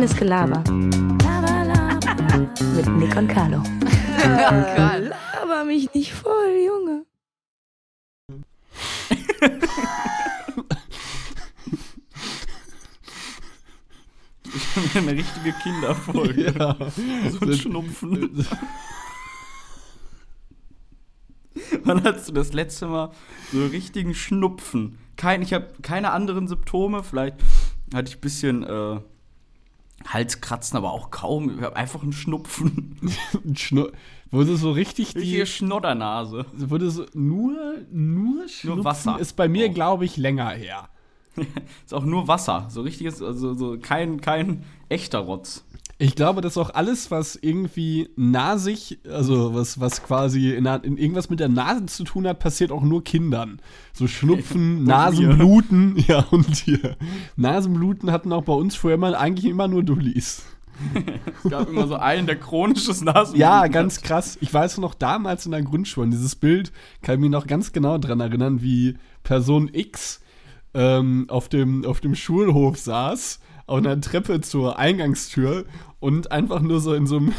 Reines Gelaber. Mit Nick und Carlo. Laber mich nicht voll, Junge. Eine richtige Kinderfolge. Ja. So ein Schnupfen. Wann hast du das letzte Mal so richtigen Schnupfen? Kein, ich habe keine anderen Symptome. Vielleicht hatte ich ein bisschen äh, Halskratzen, aber auch kaum. Ich habe einfach einen Schnupfen. Ein Schnu- Wurde so richtig Richtige die. Schnoddernase. Wurde so nur, nur Schnupfen Wasser. ist bei mir, Oh. glaube ich, länger her. Ist auch nur Wasser. So richtiges, also so kein, kein echter Rotz. Ich glaube, dass auch alles, was irgendwie nasig, also was, was quasi in, in irgendwas mit der Nase zu tun hat, passiert auch nur Kindern. So Schnupfen, Nasenbluten, ja, und hier. Nasenbluten hatten auch bei uns früher immer, eigentlich immer nur Dullis. Es gab immer so einen, der chronisches Nasen. Ja, ganz krass. Ich weiß noch damals in der Grundschule, dieses Bild kann ich mich noch ganz genau dran erinnern, wie Person X ähm, auf, dem, auf dem Schulhof saß, auf einer Treppe zur Eingangstür und einfach nur so in so einem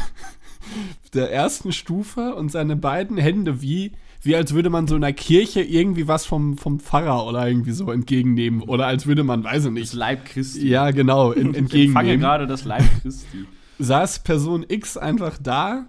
der ersten Stufe und seine beiden Hände wie wie als würde man so in einer Kirche irgendwie was vom, vom Pfarrer oder irgendwie so entgegennehmen. Oder als würde man, weiß ich Das nicht. Leib Christi. Ja, genau, in, Ich empfange entgegennehmen gerade das Leib Christi. saß Person X einfach da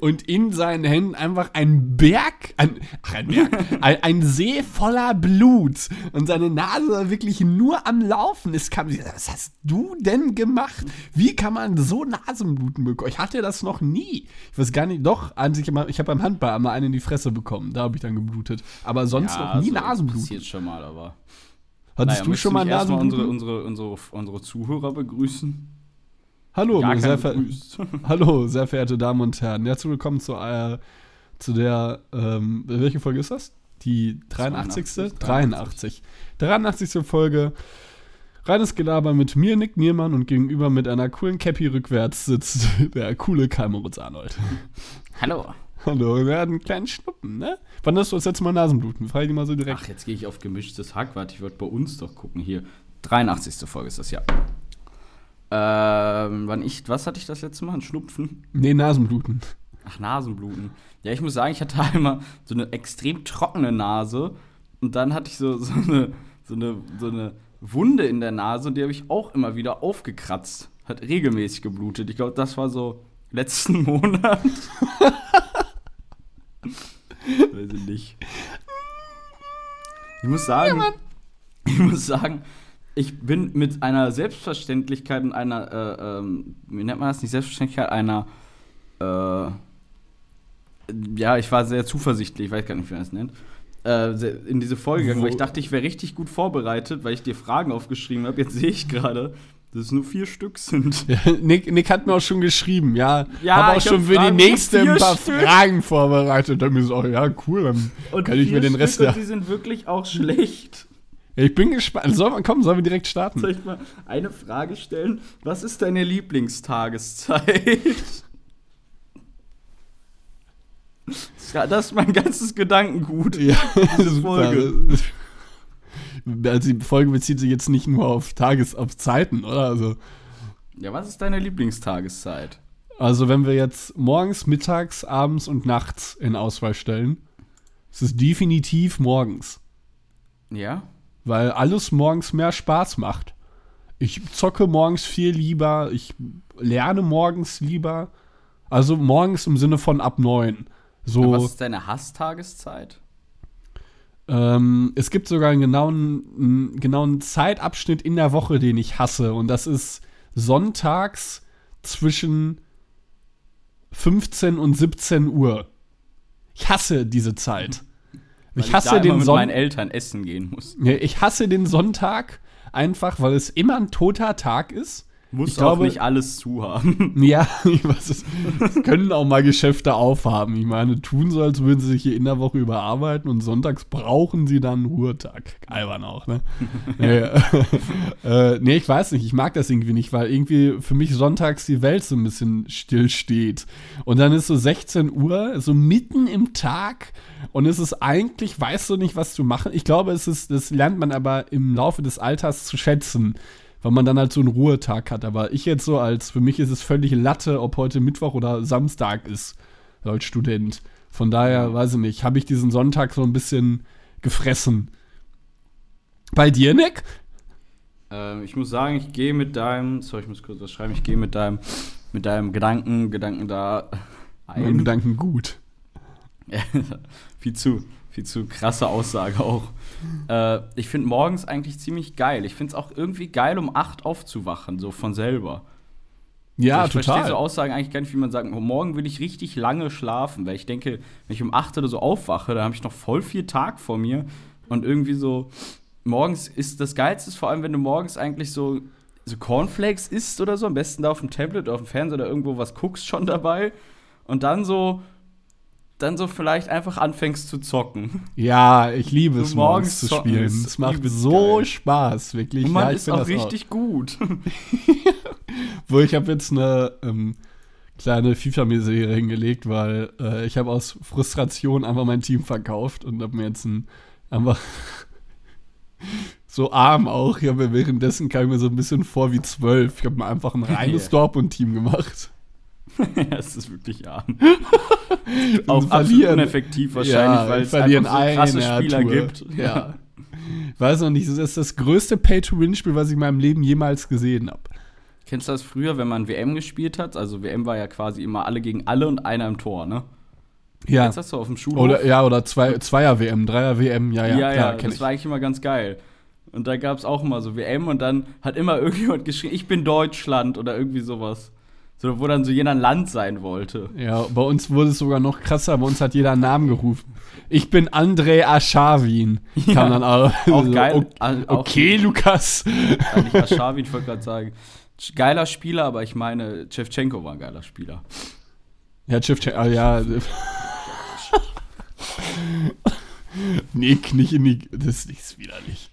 und in seinen Händen einfach ein Berg, ein, ach, ein Berg, ein, ein See voller Blut und seine Nase war wirklich nur am Laufen. Es kam, was hast du denn gemacht? Wie kann man so Nasenbluten bekommen? Ich hatte das noch nie. Ich weiß gar nicht, doch, ich, habe beim Handball einmal einen in die Fresse bekommen. Da habe ich dann geblutet. Aber sonst noch nie so Nasenbluten. Passiert schon mal, aber. Hattest du möchtest schon mal Nasenbluten? unsere, unsere, unsere, unsere Zuhörer begrüßen? Hallo, Gar sehr, ver. Hallo, sehr verehrte Damen und Herren. Herzlich willkommen zu, äh, zu der, ähm, welche Folge ist das? Die 83. 82. 83. 83. Folge. Reines Gelaber mit mir, Nick Niermann, und gegenüber mit einer coolen Cappy rückwärts sitzt der coole Moritz Arnold. Hallo. Hallo, wir hatten einen kleinen Schnuppen, ne? Wann hast du das letzte Mal Nasenbluten? Frage ich dich mal so direkt. Ach, jetzt gehe ich auf gemischtes Hack. Warte, ich wollte bei uns doch gucken. Hier. 83. Folge ist das ja. Ähm, wann ich, was hatte ich das letzte Mal? Ein Schnupfen? Nee, Nasenbluten. Ach, Nasenbluten. Ja, ich muss sagen, ich hatte einmal so eine extrem trockene Nase und dann hatte ich so, so, eine, so, eine, so eine Wunde in der Nase und die habe ich auch immer wieder aufgekratzt. Hat regelmäßig geblutet. Ich glaube, das war so letzten Monat. Weiß ich nicht. Ich muss sagen, ich muss sagen, ich bin mit einer Selbstverständlichkeit und einer, äh, ähm, wie nennt man das nicht, Selbstverständlichkeit, einer, äh, ja, ich war sehr zuversichtlich, ich weiß gar nicht, wie man das nennt, äh, in diese Folge gegangen, weil ich dachte, ich wäre richtig gut vorbereitet, weil ich dir Fragen aufgeschrieben habe. Jetzt sehe ich gerade, dass es nur vier Stück sind. Ja, Nick, Nick hat mir auch schon geschrieben, ja. Ja, hab auch ich hab schon für die Fragen nächste für ein paar vier Fragen vorbereitet. Dann mir so, ja, cool, dann Und kann ich mir den Stück Rest und die sind wirklich auch schlecht. Ich bin gespannt. Soll man, komm, sollen wir direkt starten? Soll ich mal eine Frage stellen? Was ist deine Lieblingstageszeit? Das ist mein ganzes Gedankengut. Ja, super. Folge. Also die Folge bezieht sich jetzt nicht nur auf Tages, auf Zeiten, oder? Also, Ja, was ist deine Lieblingstageszeit? also wenn wir jetzt morgens, mittags, abends und nachts in Auswahl stellen, ist es definitiv morgens. Ja? Weil alles morgens mehr Spaß macht. Ich zocke morgens viel lieber, ich lerne morgens lieber. Also morgens im Sinne von ab neun. So. Was ist deine Hasstageszeit? Ähm, es gibt sogar einen genauen, einen genauen Zeitabschnitt in der Woche, den ich hasse. Und das ist sonntags zwischen 15 und 17 Uhr. Ich hasse diese Zeit. Weil Ich hasse da immer den mit meinen Eltern essen gehen muss. Ich hasse den Sonntag einfach, weil es immer ein toter Tag ist. Muss Ich auch glaube- nicht alles zu haben. Ja, ich weiß es. können auch mal Geschäfte aufhaben. Ich meine, tun so, als würden sie sich hier in der Woche überarbeiten und sonntags brauchen sie dann Ruhetag. Albern auch, ne? nee, äh, nee, ich weiß nicht. Ich mag das irgendwie nicht, weil irgendwie für mich sonntags die Welt so ein bisschen still steht. Und dann ist so 16 Uhr, so mitten im Tag und es ist eigentlich, weißt du nicht, was zu machen. Ich glaube, es ist, das lernt man aber im Laufe des Alters zu schätzen weil man dann halt so einen Ruhetag hat. Aber ich jetzt so als, für mich ist es völlig Latte, ob heute Mittwoch oder Samstag ist, als Student. Von daher, weiß ich nicht, habe ich diesen Sonntag so ein bisschen gefressen. Bei dir, Nick? Ähm, ich muss sagen, ich gehe mit deinem, sorry, ich muss kurz was schreiben, ich gehe mit deinem, mit deinem Gedanken, Gedanken da Mein ein. Gedanken gut. viel zu, viel zu krasse Aussage auch. Äh, ich finde morgens eigentlich ziemlich geil. Ich finde es auch irgendwie geil, um 8 aufzuwachen, so von selber. Ja, Also ich verstehe so total. Aussagen eigentlich gar nicht, wie man sagt, oh, morgen will ich richtig lange schlafen, weil ich denke, wenn ich um 8 oder so aufwache, dann habe ich noch voll viel Tag vor mir und irgendwie so morgens ist das geilste vor allem, wenn du morgens eigentlich so so Cornflakes isst oder so, am besten da auf dem Tablet oder auf dem Fernseher oder irgendwo was guckst schon dabei und dann so dann so vielleicht einfach anfängst zu zocken. Ja, ich liebe So es, morgens morgens zu spielen. Es macht so geil. Spaß, wirklich. Und man ja, ich ist auch richtig gut. Wo ich habe jetzt eine ähm, kleine FIFA-Serie hingelegt, weil äh, ich habe aus Frustration einfach mein Team verkauft und habe mir jetzt ein einfach so arm auch. Ich habe mir währenddessen kam ich mir so ein bisschen vor wie zwölf. Ich habe mir einfach ein reines Ja. Dortmund-Team gemacht. Ja, es ist wirklich arm. Auch absolut verlieren. uneffektiv wahrscheinlich, weil es einfach so krasse Spieler Tour. gibt. Ja. Weiß noch nicht, das ist das größte Pay-to-Win-Spiel, was ich in meinem Leben jemals gesehen habe. Kennst du das früher, wenn man WM gespielt hat? Also WM war ja quasi immer alle gegen alle und einer im Tor, ne? Ja. Kennst du das so auf dem Schulhof? Oder, ja, oder zwei, Zweier-WM, Dreier-WM, ja, ja, ja, klar, ja das ich. war eigentlich immer ganz geil. Und da gab es auch immer so WM und dann hat immer irgendjemand geschrien, ich bin Deutschland oder irgendwie sowas. So, wo dann so jeder ein Land sein wollte. Ja, bei uns wurde es sogar noch krasser, bei uns hat jeder einen Namen gerufen. Ich bin Andrei Aschawin. Ja, Kam dann auch, Auch so, geil. o- Al- auch- Okay, Lukas. Aschawin, ich wollte gerade sagen. Geiler Spieler, aber ich meine, Chevchenko war ein geiler Spieler. Ja, Schiff, ah, ja. Nick, nicht in die. Das ist widerlich.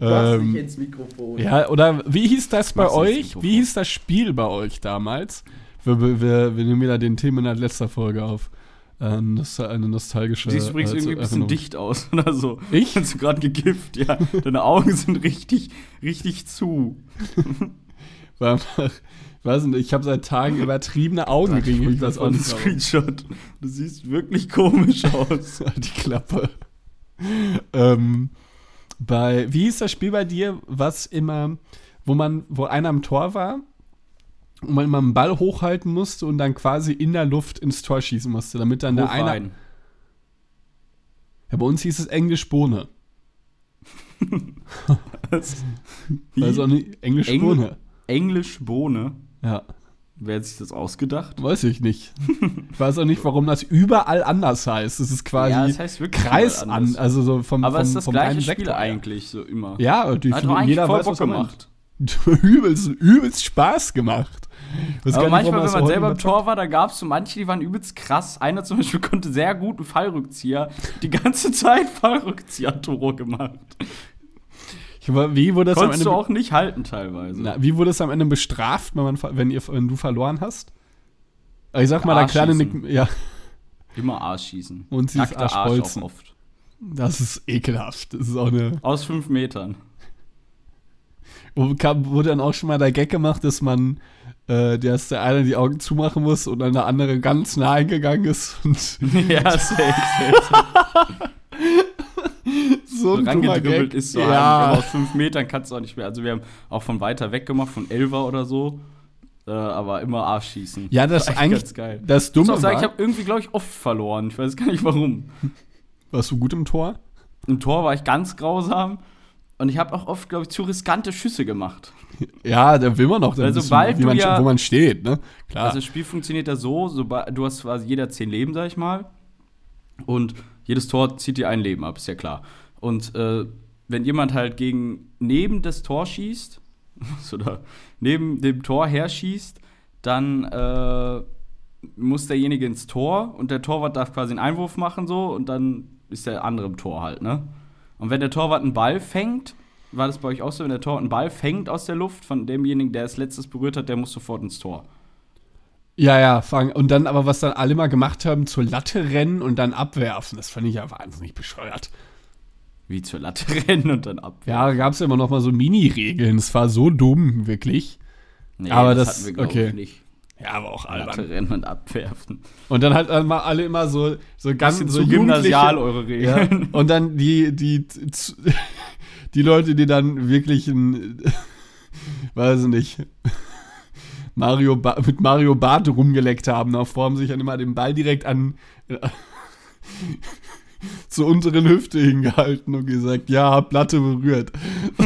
Ähm, ins Mikrofon. Ja, oder wie hieß das bei euch? Wie hieß das Spiel bei euch damals? Wir, wir, wir, wir nehmen wieder den Themen in der letzten Folge auf. Äh, nos- eine nostalgische. Du siehst übrigens äh, irgendwie ein bisschen dicht aus oder so. Ich? Hast du gerade gegift, ja. Deine Augen sind richtig, richtig zu. War einfach, weiß nicht, ich habe seit Tagen übertriebene Augenringe. Ich weiß auch nicht. Screenshot. Du siehst wirklich komisch aus. Die Klappe. ähm, bei, wie hieß das Spiel bei dir, was immer, wo man, wo einer am Tor war und man immer einen Ball hochhalten musste und dann quasi in der Luft ins Tor schießen musste, damit dann der. Hofrein. Ja, bei uns hieß es Englisch Bohne. Auch nicht, Englisch Engl- Bohne. Englisch Bohne. Ja, Wer hat sich das ausgedacht? weiß ich nicht. ich weiß auch nicht, warum das überall anders heißt. Es ist quasi Ja, das heißt Kreis an, also so vom, Aber vom, es ist das vom gleiche Spiel Sektor eigentlich, so immer. Ja, die, Hat eigentlich jeder voll weiß, Bock gemacht. übelst, übelst Spaß gemacht. Weiß Aber manchmal, warum wenn das man selber im. Tor war, da gab es so manche, die waren übelst krass. Einer zum Beispiel konnte sehr gut einen Fallrückzieher. Die ganze Zeit Fallrückzieher-Tore gemacht. War- Wie wurde das am Konntest Ende du auch nicht halten teilweise. Na, wie wurde es am Ende bestraft, wenn, man, wenn, ihr, wenn du verloren hast? Ich sag mal, der kleine. Nick, ja, Immer Arsch schießen. Und sie ist Nackter Arsch Arschbolzen. auch oft. das ist ekelhaft. Das ist auch eine. Aus fünf Metern. Wurde dann auch schon mal der Gag gemacht, dass man, äh, dass der eine die Augen zumachen muss und dann der andere ganz nah eingegangen ist und ja, safe, safe. so ein Rangedribbelt ist so ja. ja. aus fünf Metern kannst du auch nicht mehr. Also wir haben auch von weiter weg gemacht, von Elfer oder so. Äh, aber immer Arsch schießen. ja, das War ist eigentlich ganz geil. das Ich muss Dumme auch sagen, ich habe irgendwie, glaube ich, oft verloren. Ich weiß gar nicht warum. warst du gut im Tor? Im Tor war ich ganz grausam. Und ich habe auch oft, glaube ich, zu riskante Schüsse gemacht. Ja, da will man noch, dann wissen, sobald man, ja- wo man steht, ne? Klar. Also das Spiel funktioniert ja so, sobald, du hast quasi jeder zehn Leben, sag ich mal. Und jedes Tor zieht dir ein Leben ab, ist ja klar. Und äh, wenn jemand halt gegen neben das Tor schießt, oder neben dem Tor herschießt, dann äh, muss derjenige ins Tor und der Torwart darf quasi einen Einwurf machen so und dann ist der andere im Tor halt, ne? Und wenn der Torwart einen Ball fängt, war das bei euch auch so, wenn der Torwart einen Ball fängt aus der Luft von demjenigen, der es letztes berührt hat, der muss sofort ins Tor. Ja, ja, fang. Und dann aber, was dann alle mal gemacht haben, zur Latte rennen und dann abwerfen. Das fand ich ja wahnsinnig bescheuert. Wie zur Latte rennen und dann ab. Ja, da gab es immer noch mal so Mini-Regeln. Es war so dumm, wirklich. Nee, aber das- hatten wir, okay. ich, nicht. Ja, aber auch Latte rennen und abwerfen. Und dann halt mal alle immer so, so ganz so gymnasial eure Ja, Regeln. und dann die, die, die Leute, die dann wirklich ein, weiß ich nicht, Mario ba mit Mario Bart rumgeleckt haben, davor haben sich dann immer den Ball direkt an zur unteren Hüfte hingehalten und gesagt, ja, Platte berührt.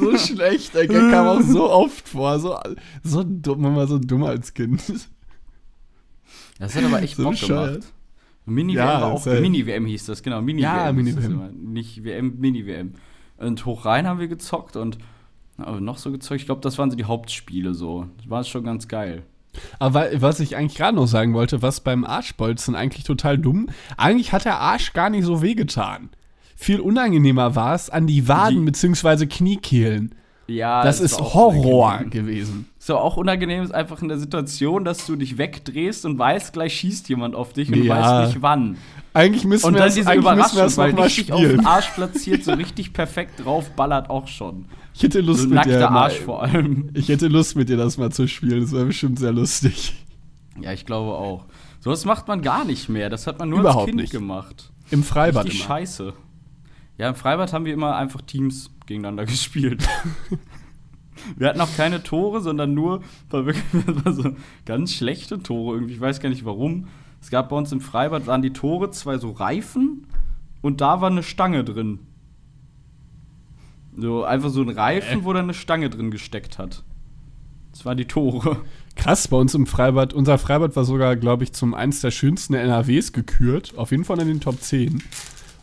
so schlecht, der Gag kam auch so oft vor, so, so dumm, man war so dumm als Kind. Das hat aber echt So Bock gemacht. Mini-WM Ja, war auch, halt- Mini-WM hieß das, genau, Mini-WM. Ja, Mini-WM. Nicht WM, Mini-WM. Und hoch rein haben wir gezockt und aber noch so gezockt. Ich glaube, das waren so die Hauptspiele so. Das war schon ganz geil. Aber was ich eigentlich gerade noch sagen wollte, was beim Arschbolzen eigentlich total dumm, eigentlich hat der Arsch gar nicht so wehgetan. Viel unangenehmer war es an die Waden bzw. Kniekehlen. Ja, Das es ist Horror gewesen. So auch unangenehm ist einfach in der Situation, dass du dich wegdrehst und weißt, gleich schießt jemand auf dich und du Ja. weißt nicht wann. Eigentlich müssen Und wir das, eigentlich müssen wir Überraschung, das weil mal richtig auf spielen. den Arsch platziert, so richtig perfekt drauf ballert auch schon. Ich hätte Lust So mit dir nackter mal, Arsch vor allem. Ich hätte Lust mit dir das mal zu spielen. Das wäre bestimmt sehr lustig. Ja, ich glaube auch. Sowas macht man gar nicht mehr. Das hat man nur Überhaupt als Kind nicht. gemacht. Im Freibad Richtig immer. scheiße. Ja, im Freibad haben wir immer einfach Teams gegeneinander gespielt. wir hatten auch keine Tore, sondern nur war wirklich war so ganz schlechte Tore irgendwie. Ich weiß gar nicht warum. Es gab bei uns im Freibad waren die Tore zwei so Reifen und da war eine Stange drin. So einfach so ein Reifen, wo da eine Stange drin gesteckt hat. Das waren die Tore. Krass, bei uns im Freibad. Unser Freibad war sogar, glaube ich, zum eins der schönsten NRWs gekürt. Auf jeden Fall in den Top 10.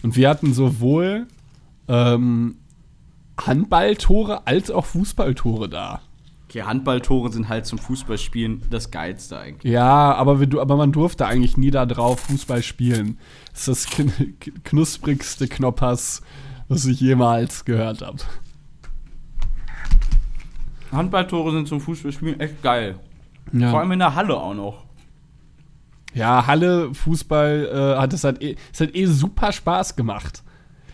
Und wir hatten sowohl ähm, Handballtore als auch Fußballtore da. Okay, Handballtore sind halt zum Fußballspielen das Geilste eigentlich. Ja, aber, wir, aber man durfte eigentlich nie da drauf Fußball spielen. Das ist das kn knusprigste Knoppers, was ich jemals gehört habe. Handballtore sind zum Fußballspielen echt geil. Vor Ja. allem in der Halle auch noch. Ja, Halle, Fußball, äh, hat es halt, eh, es hat eh super Spaß gemacht.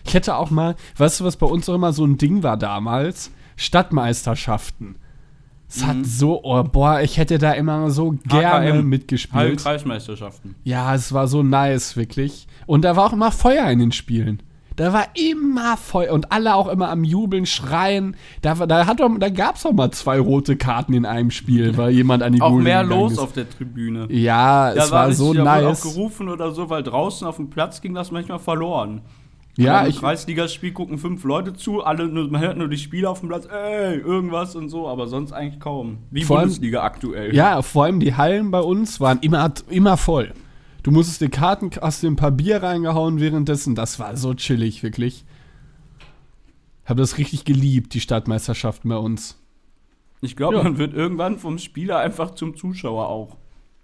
Ich hätte auch mal, weißt du, was bei uns auch immer so ein Ding war damals? Stadtmeisterschaften. Es hat so, oh, boah, ich hätte da immer so gerne HKM, mitgespielt. Hallenkreismeisterschaften. Ja, es war so nice, wirklich. Und da war auch immer Feuer in den Spielen. Da war immer Feuer und alle auch immer am Jubeln, schreien. Da, war- da, hat doch, da gab es auch mal zwei rote Karten in einem Spiel, weil jemand an die Auch mehr los ist. auf der Tribüne. Ja, es war richtig- so da wurde nice. auch gerufen oder so, weil draußen auf dem Platz ging das manchmal verloren. Ja, Im ich, Kreisligaspiel gucken fünf Leute zu, alle nur, man hört nur die Spieler auf dem Platz, ey, irgendwas und so, aber sonst eigentlich kaum. Wie Vor allem- Bundesliga aktuell. ja, vor allem die Hallen bei uns waren immer, immer voll. Du musstest dir Karten, hast dir ein paar Bier reingehauen währenddessen. Das war so chillig, wirklich. Habe das richtig geliebt, die Stadtmeisterschaften bei uns. Ich glaube, Ja. man wird irgendwann vom Spieler einfach zum Zuschauer auch.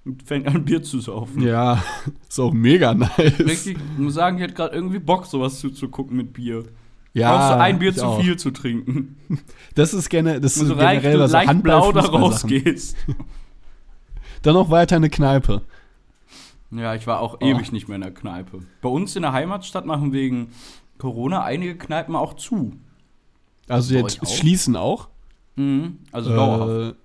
Und fängt an, Bier zu saufen. Ja, ist auch mega nice. Richtig, ich muss sagen, ich hätte gerade irgendwie Bock, sowas zuzugucken mit Bier. Ja, Brauchst du ein Bier zu auch. viel zu trinken. Das ist gerne, das ist so generell du was leicht blau da rausgehst. Dann noch weiter eine Kneipe. Ja, ich war auch Oh. ewig nicht mehr in der Kneipe. Bei uns in der Heimatstadt machen wegen Corona einige Kneipen auch zu. Also jetzt auch? schließen auch. Mhm. Also dauerhaft.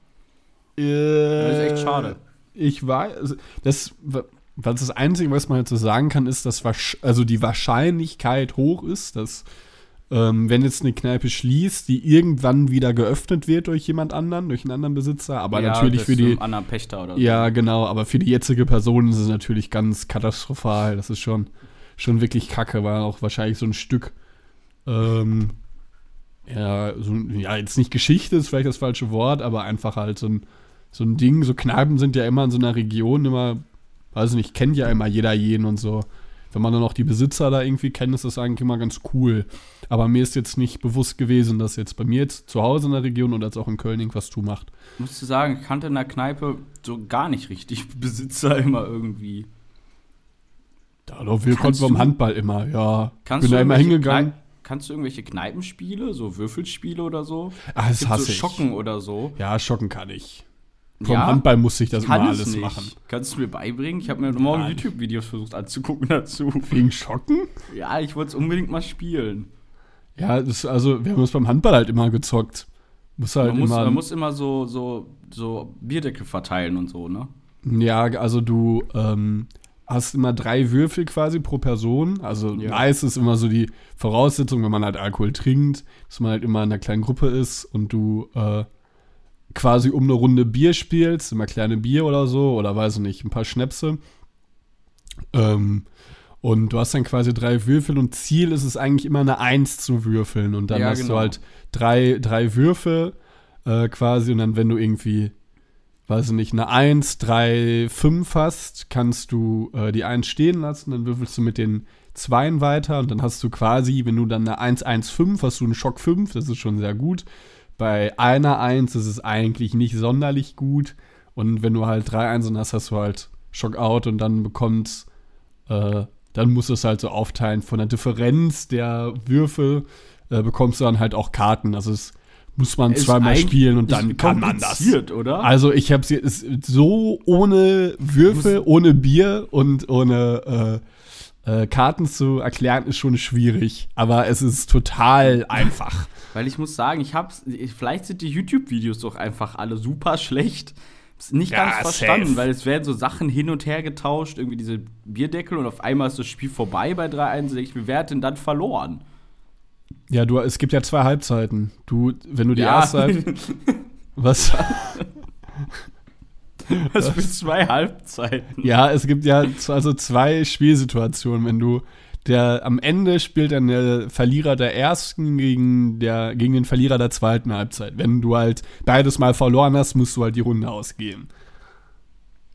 Äh, äh, Das ist echt schade. Ich weiß, also das, was das Einzige, was man jetzt so sagen kann, ist, dass also die Wahrscheinlichkeit hoch ist, dass ähm, wenn jetzt eine Kneipe schließt, die irgendwann wieder geöffnet wird durch jemand anderen, durch einen anderen Besitzer, aber Ja, natürlich für die, anderen Pächter oder so. ja genau, aber für die jetzige Person ist es natürlich ganz katastrophal. Das ist schon, schon wirklich kacke, war auch wahrscheinlich so ein Stück, ähm, ja, so, ein- ja, jetzt nicht Geschichte ist vielleicht das falsche Wort, aber einfach halt so ein, so ein Ding. So Kneipen sind ja immer in so einer Region immer, weiß nicht, kennt ja immer jeder jeden und so. Wenn man dann auch die Besitzer da irgendwie kennt, ist das eigentlich immer ganz cool. Aber mir ist jetzt nicht bewusst gewesen, dass jetzt bei mir jetzt zu Hause in der Region und als auch in Köln irgendwas zumacht. Musst du sagen, ich kannte in der Kneipe so gar nicht richtig Besitzer immer irgendwie. Da doch, wir Kannst konnten beim Handball immer, ja. Kannst Bin du da immer irgendwelche hingegangen. Knei- Kannst du irgendwelche Kneipenspiele, so Würfelspiele oder so? Ah, das hasse so ich. Schocken oder so. Ja, schocken kann ich. Vom Ja, Handball musste ich das immer es alles nicht. machen. Kannst du mir beibringen? Ich habe mir morgen. YouTube-Videos versucht anzugucken dazu. Wegen Schocken? Ja, ich wollte es unbedingt mal spielen. Ja, das, also wir haben uns beim Handball halt immer gezockt. Muss halt Man muss, immer. man muss immer so, so, so Bierdeckel verteilen und so, ne? Ja, also du ähm, hast immer drei Würfel quasi pro Person. Also Ja. nice ist immer so die Voraussetzung, wenn man halt Alkohol trinkt, dass man halt immer in einer kleinen Gruppe ist und du äh, quasi um eine Runde Bier spielst, immer kleine Bier oder so, oder weiß ich nicht, ein paar Schnäpse. Ähm, und du hast dann quasi drei Würfel und Ziel ist es eigentlich immer eine Eins zu würfeln. Und dann Ja, hast genau. du halt drei, drei Würfel äh, quasi und dann, wenn du irgendwie, weiß ich nicht, eine 1, 3, 5 hast, kannst du äh, die 1 stehen lassen, dann würfelst du mit den Zweien weiter und dann hast du quasi, wenn du dann eine 1, 1, 5, hast du einen Schock 5, das ist schon sehr gut. Bei einer 1 ist es eigentlich nicht sonderlich gut und wenn du halt drei Einsen hast, hast du halt Schock out und dann bekommt, äh, dann musst du es halt so aufteilen. Von der Differenz der Würfel äh, bekommst du dann halt auch Karten. Also es muss man Ist zweimal spielen und dann kann man das. oder? Also ich habe es so ohne Würfel, ohne Bier und ohne äh, äh, Karten zu erklären, ist schon schwierig. Aber es ist total einfach. Weil ich muss sagen, ich hab's, vielleicht sind die YouTube-Videos doch einfach alle super schlecht. Ist nicht Ja, ganz verstanden, safe. weil es werden so Sachen hin und her getauscht, irgendwie diese Bierdeckel und auf einmal ist das Spiel vorbei bei 3-1. Denk Ich mir, wer hat denn dann verloren? Ja, du, es gibt ja zwei Halbzeiten. Du, wenn du die Ja. erste Halb Was? Was für zwei Halbzeiten. Ja, es gibt ja also zwei Spielsituationen. Wenn du der am Ende spielt dann der Verlierer der ersten gegen, der, gegen den Verlierer der zweiten Halbzeit. Wenn du halt beides mal verloren hast, musst du halt die Runde ausgehen.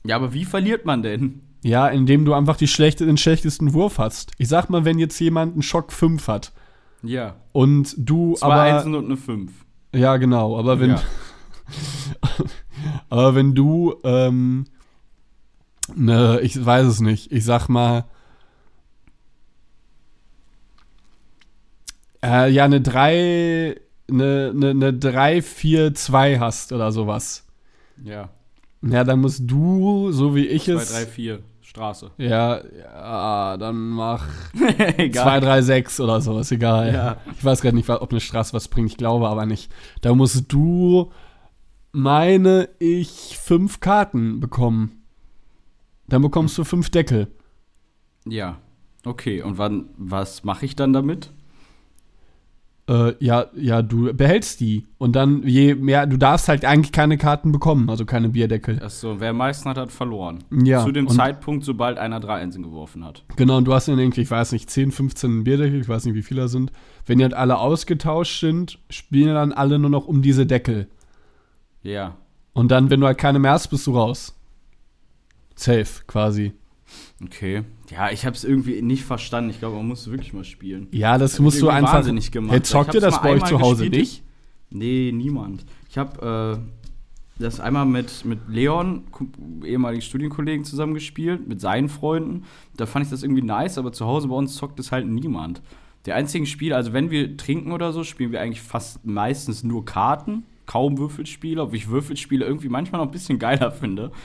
Ja, aber wie verliert man denn? Ja, indem du einfach die schlechte, den schlechtesten Wurf hast. Ich sag mal, wenn jetzt jemand einen Schock 5 hat Ja. und du Zwei aber. Einsen und eine 5. Ja, genau, aber wenn. Ja. aber wenn du, ähm, ne, ich weiß es nicht, ich sag mal, äh, ja, eine 3, eine, eine, eine 3, 4, 2 hast oder sowas. Ja. Ja, dann musst du, so wie ich 2, es. 3, 4. Straße. Ja, ja, dann mach Egal. 2, 3, 6 oder so, ist egal. Ja. Ich weiß gerade nicht, ob eine Straße was bringt, ich glaube aber nicht. Da musst du, meine ich, fünf Karten bekommen. Dann bekommst du fünf Deckel. Ja. Okay, und wann, was mache ich dann damit? Äh, ja, ja, du behältst die. Und dann, je mehr, du darfst halt eigentlich keine Karten bekommen, also keine Bierdeckel. Achso, wer am meisten hat, hat verloren. Ja, Zu dem Zeitpunkt, sobald einer drei Einsen geworfen hat. Genau, und du hast dann irgendwie, ich weiß nicht, 10, 15 Bierdeckel, ich weiß nicht, wie viele da sind. Wenn die halt alle ausgetauscht sind, spielen dann alle nur noch um diese Deckel. Ja. Und dann, wenn du halt keine mehr hast, bist du raus. Safe, quasi. Okay. Ja, ich habe es irgendwie nicht verstanden. Ich glaube, man muss wirklich mal spielen. Ja, das ich musst du einfach. wahnsinnig gemacht. Hey, zockt ihr das bei euch zu Hause gespielt. nicht? Nee, niemand. Ich habe äh, das einmal mit, mit Leon, ehemaligen Studienkollegen, zusammen gespielt, mit seinen Freunden. Da fand ich das irgendwie nice, aber zu Hause bei uns zockt es halt niemand. Der einzigen Spiel, also wenn wir trinken oder so, spielen wir eigentlich fast meistens nur Karten, kaum Würfelspiele, obwohl ich Würfelspiele irgendwie manchmal noch ein bisschen geiler finde.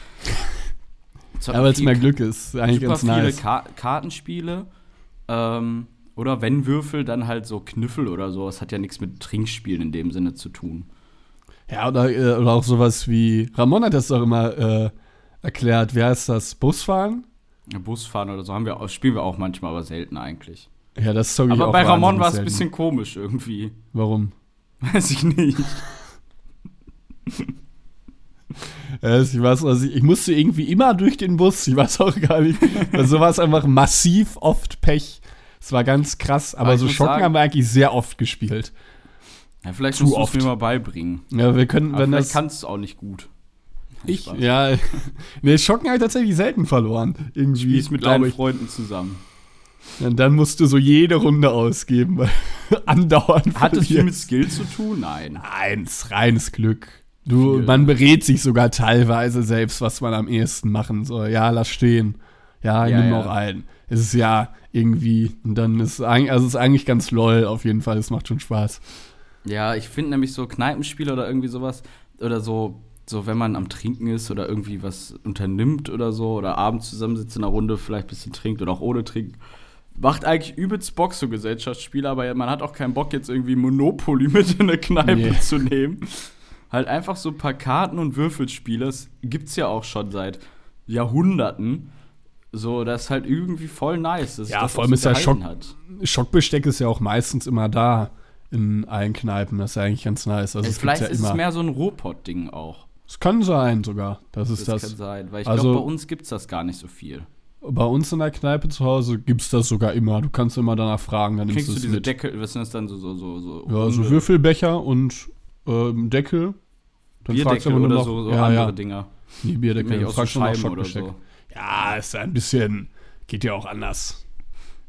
Ja, weil es mehr Glück ist. Eigentlich super ganz viele nice. Ka Kartenspiele. Ähm, oder wenn Würfel, dann halt so Knüffel oder so. Das hat ja nichts mit Trinkspielen in dem Sinne zu tun. Ja, oder, äh, oder auch sowas wie. Ramon hat das doch immer äh, erklärt. Wie heißt das? Busfahren? Ja, Busfahren oder so haben wir, auch- spielen wir auch manchmal, aber selten eigentlich. Ja, das zocke ich Aber auch bei Ramon war es ein bisschen komisch irgendwie. Warum? Weiß ich nicht. Ich weiß, also ich, musste irgendwie immer durch den Bus. Ich weiß auch gar nicht. Also war es einfach massiv oft Pech. Es war ganz krass. Aber, Aber so Schocken sagen- haben wir eigentlich sehr oft gespielt. Ja, vielleicht Zu musst du es oft. mir mal beibringen. Ja, wir können, Aber wenn vielleicht das. kannst du es auch nicht gut. Ich, Spaß. ja. nee, Schocken habe ich tatsächlich selten verloren. Irgendwie, Spielst mit deinen ich. Freunden zusammen. Und dann musst du so jede Runde ausgeben, weil andauernd Hat es viel mit. Skill zu tun? Nein. Eins, reines Glück. Du, Viel. man berät sich sogar teilweise selbst, was man am ehesten machen soll. Ja, lass stehen. Ja, Ja, nimm ja. noch ein. Es ist ja irgendwie, und dann ist also es ist eigentlich ganz lol auf jeden Fall. Es macht schon Spaß. Ja, ich finde nämlich so Kneipenspiele oder irgendwie sowas oder so so wenn man am Trinken ist oder irgendwie was unternimmt oder so oder abends zusammensitzt in einer Runde, vielleicht ein bisschen trinkt oder auch ohne Trinken. Macht eigentlich übelst Bock, so Gesellschaftsspiele, aber man hat auch keinen Bock, jetzt irgendwie Monopoly mit in eine Kneipe Nee. zu nehmen. Halt einfach so ein paar Karten und Würfelspiele, das gibt's ja auch schon seit Jahrhunderten. So, das ist halt irgendwie voll nice. Ja, das vor allem ist ja Schock- Hat. Schockbesteck ist ja auch meistens immer da in allen Kneipen. Das ist ja eigentlich ganz nice. Also, es Vielleicht gibt's ja ist immer. es mehr so ein Ruhrpott-Ding auch. Es kann sein sogar. Das Das, ist das. kann sein, weil ich Also- glaube, bei uns gibt's das gar nicht so viel. Bei uns in der Kneipe zu Hause gibt es das sogar immer. Du kannst immer danach fragen, dann nimmst Kriegst du du es diese mit. Deckel, was sind das dann so, so, so, so Ja, so Würfelbecher und ähm, Deckel. Dann fragst du Bierdeckel aber nur oder noch, so, so ja, andere ja, Dinger. die Bierdeckel. Dann fragst du noch Schockbesteck. so. Ja, ist ein bisschen, geht ja auch anders.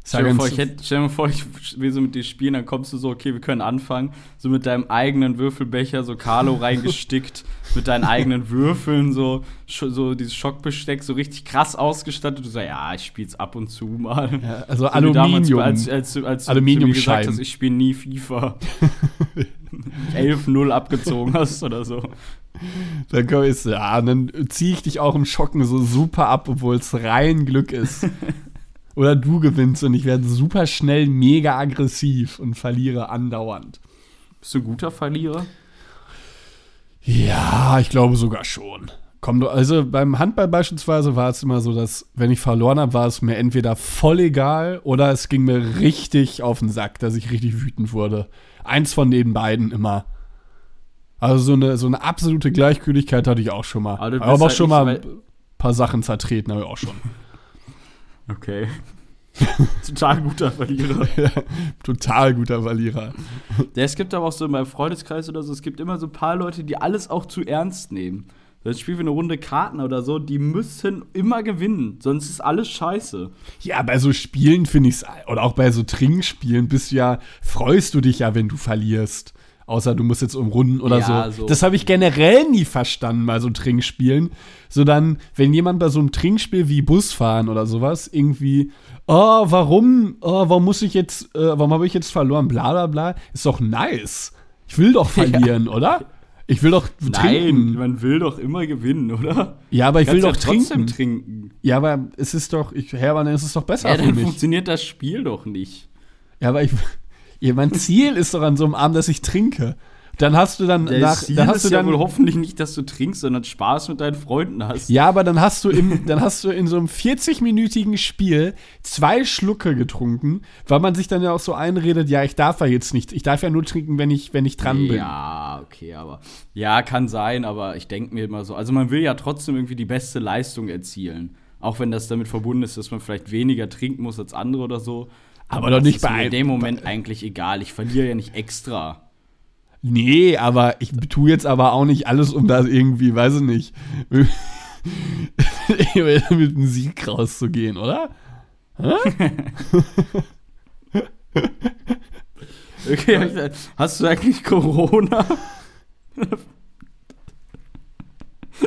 Stell dir, vor, ich hätte, stell dir vor, ich will so mit dir spielen, dann kommst du so, okay, wir können anfangen, so mit deinem eigenen Würfelbecher, so Carlo reingestickt, mit deinen eigenen Würfeln, so, so dieses Schockbesteck, so richtig krass ausgestattet. Du sagst, ja, ich spiel's ab und zu mal. ja, also So wie damals, Aluminium. als, als, als, als du mir gesagt hast, ich spiele nie FIFA. 11-0 abgezogen hast oder so. Dann komm ich, ja, dann ziehe ich dich auch im Schocken so super ab, obwohl es rein Glück ist. Oder du gewinnst und ich werde super schnell mega aggressiv und verliere andauernd. Bist du ein guter Verlierer? Ja, ich glaube sogar schon. Komm, du- also beim Handball beispielsweise war es immer so, dass wenn ich verloren habe, war es mir entweder voll egal oder es ging mir richtig auf den Sack, dass ich richtig wütend wurde. Eins von den beiden immer. Also so eine, so eine absolute Gleichgültigkeit hatte ich auch schon mal. Aber Aber, auch halt schon mal ein paar Sachen zertreten, habe ich auch schon. Okay. Total guter Verlierer. Total guter Verlierer. Ja, es gibt aber auch so in meinem Freundeskreis oder so, es gibt immer so ein paar Leute, die alles auch zu ernst nehmen. Dann spielen wir eine Runde Karten oder so, die müssen immer gewinnen, sonst ist alles scheiße. Ja, bei so Spielen finde ich es, oder auch bei so Trinkspielen bist du ja, freust du dich ja, wenn du verlierst. Außer du musst jetzt umrunden oder Ja, so. so. Das habe ich generell nie verstanden bei so Trinkspielen. So dann, wenn jemand bei so einem Trinkspiel wie Busfahren oder sowas irgendwie, oh, warum, oh, warum muss ich jetzt, äh, warum habe ich jetzt verloren, bla bla bla, ist doch nice. Ich will doch verlieren, oder? Ich will doch Nein, trinken. man will doch immer gewinnen, oder? ja, aber ich will Kannst doch ja trotzdem trinken. trinken. Ja, aber es ist doch, ich, Hermann, es ist doch besser Ja, für dann mich. funktioniert das Spiel doch nicht. Ja, aber ich, ja, mein Ziel ist doch an so einem Abend, dass ich trinke. Dann hast du dann Das nach, Ziel dann hast du ja dann, wohl hoffentlich nicht, dass du trinkst, sondern Spaß mit deinen Freunden hast. ja, aber dann hast du im, dann hast du in so einem 40-minütigen Spiel zwei Schlucke getrunken, weil man sich dann ja auch so einredet, ja, ich darf ja jetzt nicht, ich darf ja nur trinken, wenn ich, wenn ich dran bin. Ja, okay, aber. Ja, kann sein, aber ich denke mir immer so. Also, man will ja trotzdem irgendwie die beste Leistung erzielen. Auch wenn das damit verbunden ist, dass man vielleicht weniger trinken muss als andere oder so. Aber doch nicht ist mir bei- in dem Moment eigentlich egal. Ich verliere ja nicht extra. Nee, aber ich tue jetzt aber auch nicht alles, um da irgendwie, weiß ich nicht, mit einem Sieg rauszugehen, oder? Okay, hast du eigentlich Corona?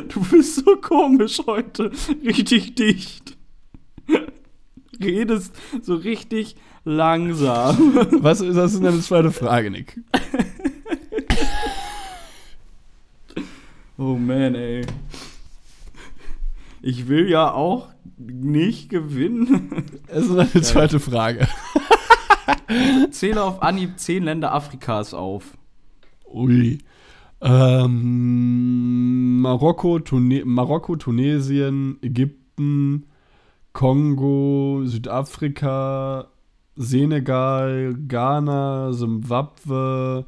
Du bist so komisch heute. Richtig dicht. Redest so richtig langsam. Was ist das ist deine zweite Frage, Nick? Oh man, ey. Ich will ja auch nicht gewinnen. Das ist deine zweite Frage. Zähle auf Anhieb 10 Länder Afrikas auf. Ui. Ähm, Marokko, Tune Marokko, Tunesien, Ägypten, Kongo, Südafrika, Senegal, Ghana, Simbabwe,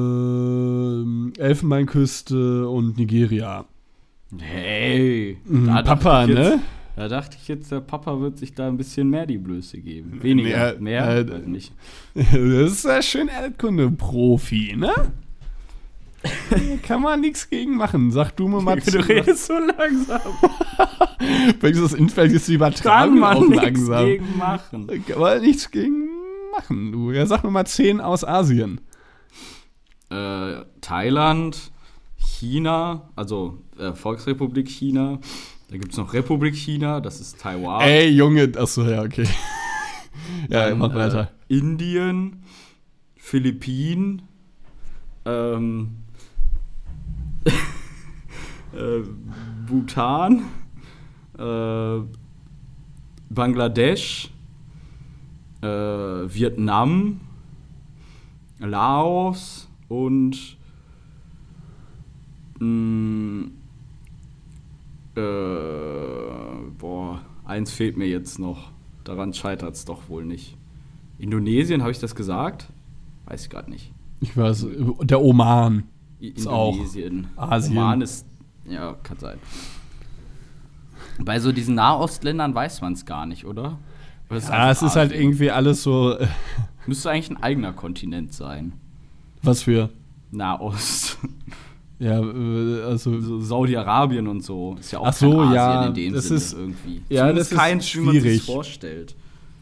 ähm, Elfenbeinküste und Nigeria. Hey. Mhm, da Papa, jetzt, ne? Da dachte ich jetzt, der Papa wird sich da ein bisschen mehr die Blöße geben. Weniger, Mehr, mehr, äh, weiß nicht. Das ist ja schön Erdkunde-Profi, ne? Kann man nichts gegen machen. Sag du mir mal Du redest so langsam. Vielleicht ist das Infeld jetzt die Kann Übertragung auch man nichts langsam. gegen machen. Kann man nichts gegen machen, du. Ja, sag mir mal 10 aus Asien. Äh, Thailand, China, also äh, Volksrepublik China. Da gibt es noch Republik China, das ist Taiwan. Ey, Junge. Achso, ja, okay. ja, Dann, mach weiter. Äh, Indien, Philippinen, ähm, äh, Bhutan, äh, Bangladesch, äh, Vietnam, Laos und mh, äh, boah, eins fehlt mir jetzt noch. Daran scheitert es doch wohl nicht. Indonesien, habe ich das gesagt? Weiß ich gerade nicht. Ich weiß, der Oman. Ist Indonesien. Auch Asien. Oman ist, ja, kann sein. Bei so diesen Nahostländern weiß man es gar nicht, oder? ja, es ist halt irgendwie alles so. Äh, Müsste eigentlich ein eigener Kontinent sein. Was für? Nahost. Ja, äh, also so Saudi-Arabien und so ist ja auch Ach so, Asien ja, in dem das Sinne ist, irgendwie. Ja, Zumindest das kein, ist wie man sich schwierig. vorstellt.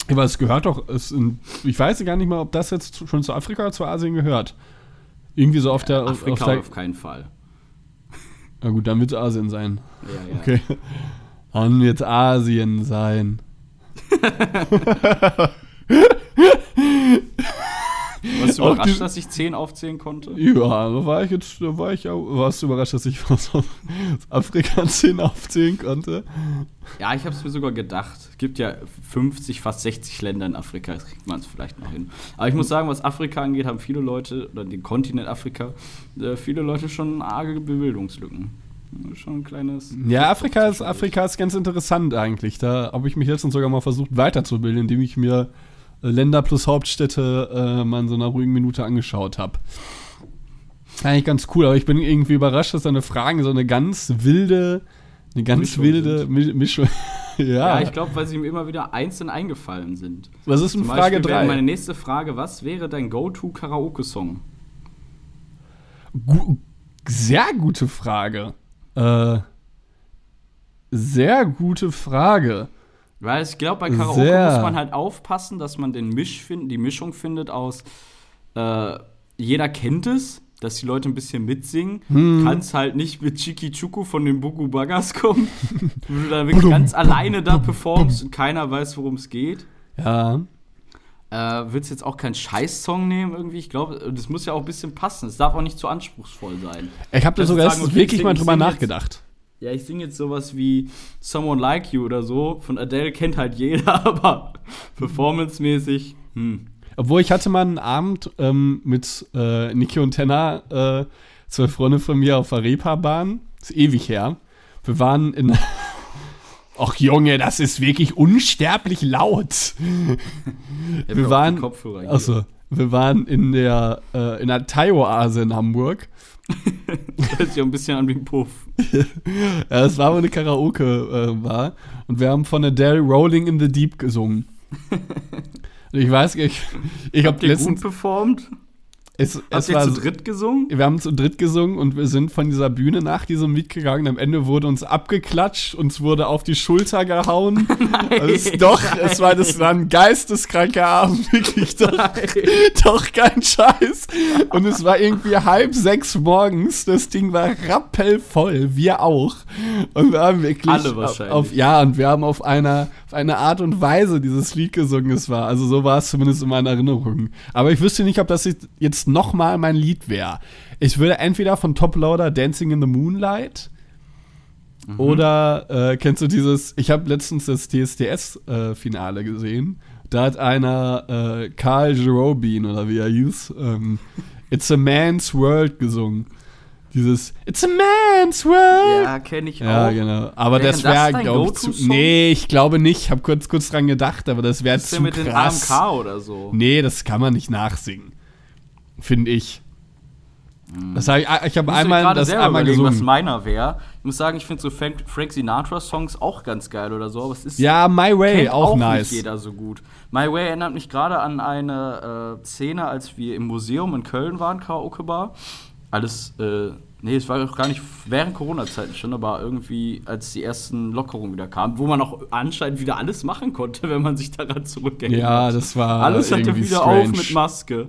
Aber es gehört doch, es in, ich weiß gar nicht mal, ob das jetzt schon zu Afrika oder zu Asien gehört. Irgendwie so auf der. Afrika auf, der, auf keinen Fall. Na gut, dann wird es Asien sein. Ja, ja. Okay. Dann wird Asien sein. Warst du überrascht, dass ich 10 aufzählen konnte? Ja, da war ich jetzt, da war ich auch, warst du überrascht, dass ich aus Afrika 10 aufzählen konnte? Ja, ich habe es mir sogar gedacht. Es gibt ja 50, fast 60 Länder in Afrika, das kriegt man es vielleicht noch hin. Aber ich muss sagen, was Afrika angeht, haben viele Leute, oder den Kontinent Afrika, äh, viele Leute schon arge Bildungslücken. Schon ein kleines. Ja, Afrika ist, Afrika ist ganz interessant eigentlich. Da habe ich mich letztens sogar mal versucht weiterzubilden, indem ich mir Länder plus Hauptstädte äh, mal in so einer ruhigen Minute angeschaut habe. Eigentlich ganz cool, aber ich bin irgendwie überrascht, dass deine Fragen so eine ganz wilde, eine ganz Mischung wilde sind. Mi Mischung. ja, Ja, ich glaube, weil sie mir immer wieder einzeln eingefallen sind. was ist denn Zum Frage Beispiel wäre meine 3? nächste Frage: Was wäre dein Go-To-Karaoke-Song? Gu sehr gute Frage. Äh, sehr gute Frage. Weil ich glaube, bei Karaoke Sehr. muss man halt aufpassen, dass man den Misch find, die Mischung findet aus äh, jeder kennt es, dass die Leute ein bisschen mitsingen. Hm. Kannst halt nicht mit Chiki Chuku von den Bugu Baggers kommen, wo du da wirklich ganz alleine da performst und keiner weiß, worum es geht. Ja. Äh, Willst jetzt auch keinen Scheiß-Song nehmen irgendwie? Ich glaube, das muss ja auch ein bisschen passen. Es darf auch nicht zu anspruchsvoll sein. Ich habe da sogar sagen, erst okay, wirklich ich mal sing- drüber sing jetzt- nachgedacht. Ja, ich singe jetzt sowas wie Someone Like You oder so. Von Adele kennt halt jeder, aber performancemäßig, hm. Obwohl ich hatte mal einen Abend ähm, mit äh, Niki und Tenna, äh, zwei Freunde von mir auf der Reeperbahn. Ist ewig her. Wir waren in. Ach Junge, das ist wirklich unsterblich laut. Wir waren-. Achso, wir waren in der äh, in der Thai-Oase in Hamburg. Das hört sich ein bisschen an wie ein Puff. Ja, es war aber eine Karaoke-Bar. und wir haben von Adele Rolling in the Deep gesungen. Und ich weiß nicht, ich habe Habt ihr gut letztens. performt? Es, Habt es ihr war zu dritt gesungen? Wir haben zu dritt gesungen und wir sind von dieser Bühne nach diesem Lied gegangen. Am Ende wurde uns abgeklatscht, uns wurde auf die Schulter gehauen. Also es, doch, es war, das war ein geisteskranker Abend, wirklich. Doch, doch kein Scheiß. Und es war irgendwie halb sechs morgens. Das Ding war rappelvoll, wir auch. Und wir haben wirklich. Alle wahrscheinlich. Auf, ja, und wir haben auf einer auf eine Art und Weise dieses Lied gesungen. Es war, also so war es zumindest in meiner Erinnerung. Aber ich wüsste nicht, ob das jetzt nochmal mein Lied wäre. Ich würde entweder von Top Loader Dancing in the Moonlight oder äh, kennst du dieses, ich habe letztens das DSDS-Finale gesehen. Da hat einer äh, Karl Jerobin oder wie er hieß, ähm, It's a Man's World gesungen. Dieses It's a Man's World. Ja, kenne ich Ja, auch. genau. Aber Wäre das wäre, glaube ich, zu. Nee, ich glaube nicht. Ich habe kurz, kurz dran gedacht, aber das wäre ist zu denn mit den krass. AMK oder so? Nee, das kann man nicht nachsingen. Finde ich. Das hab ich ich habe einmal das einmal überlegen, was gesungen. meiner wäre. Ich muss sagen, ich finde so Frank, Frank Sinatra-Songs auch ganz geil oder so, aber es ist Ja, My Way, auch, auch nice. nicht jeder so gut. My Way erinnert mich gerade an eine äh, Szene, als wir im Museum in Köln waren, Karaoke-Bar. Alles, äh, nee, es war auch gar nicht während Corona-Zeiten schon, aber irgendwie, als die ersten Lockerungen wieder kamen, wo man auch anscheinend wieder alles machen konnte, wenn man sich daran zurückerinnert. Ja, das war Alles hatte wieder strange. auf mit Maske.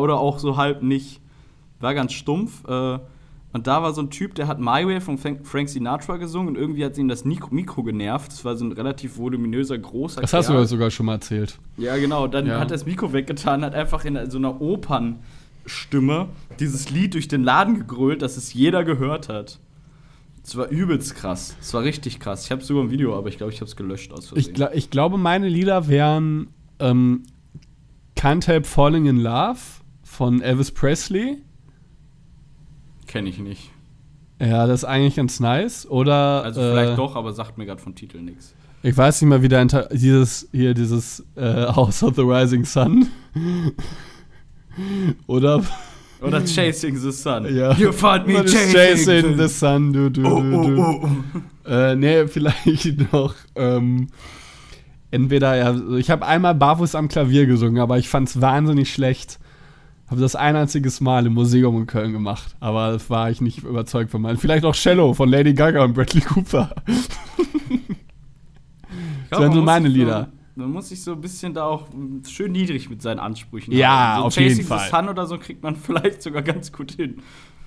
Oder auch so halb nicht. War ganz stumpf. Äh, und da war so ein Typ, der hat My Way von Frank Sinatra gesungen und irgendwie hat ihm das Mikro, genervt. Das war so ein relativ voluminöser, großer Das hast du Kerl. ja sogar schon mal erzählt. Ja, genau. Dann Ja. hat er das Mikro weggetan, hat einfach in so einer Opern Stimme dieses Lied durch den Laden gegrölt, dass es jeder gehört hat. Es war übelst krass. Es war richtig krass. Ich habe sogar ein Video, aber ich glaube, ich habe es gelöscht aus Versehen. Ich, gla ich glaube, meine Lieder wären ähm, Can't Help Falling in Love von Elvis Presley. Kenne ich nicht. Ja, das ist eigentlich ganz nice. Oder. Also äh, vielleicht doch, aber sagt mir gerade vom Titel nichts. Ich weiß nicht mal, wie der Inter dieses hier dieses äh, House of the Rising Sun. Oder Oder Chasing the Sun. ja. You find me chasing, chasing the sun. Du, du, Oh, du, oh, du. oh, oh. Äh, nee, vielleicht noch ähm, entweder ja, ich habe einmal barfuß am Klavier gesungen, aber ich fand's wahnsinnig schlecht. Habe das ein einziges Mal im Museum in Köln gemacht, aber das war ich nicht überzeugt von meinen. Vielleicht auch Cello von Lady Gaga und Bradley Cooper. Ich Das wären so meine Lieder. man muss sich so ein bisschen da auch schön niedrig mit seinen Ansprüchen Ja, halten. so auf jeden Chasing Fall. the Sun oder so kriegt man vielleicht sogar ganz gut hin.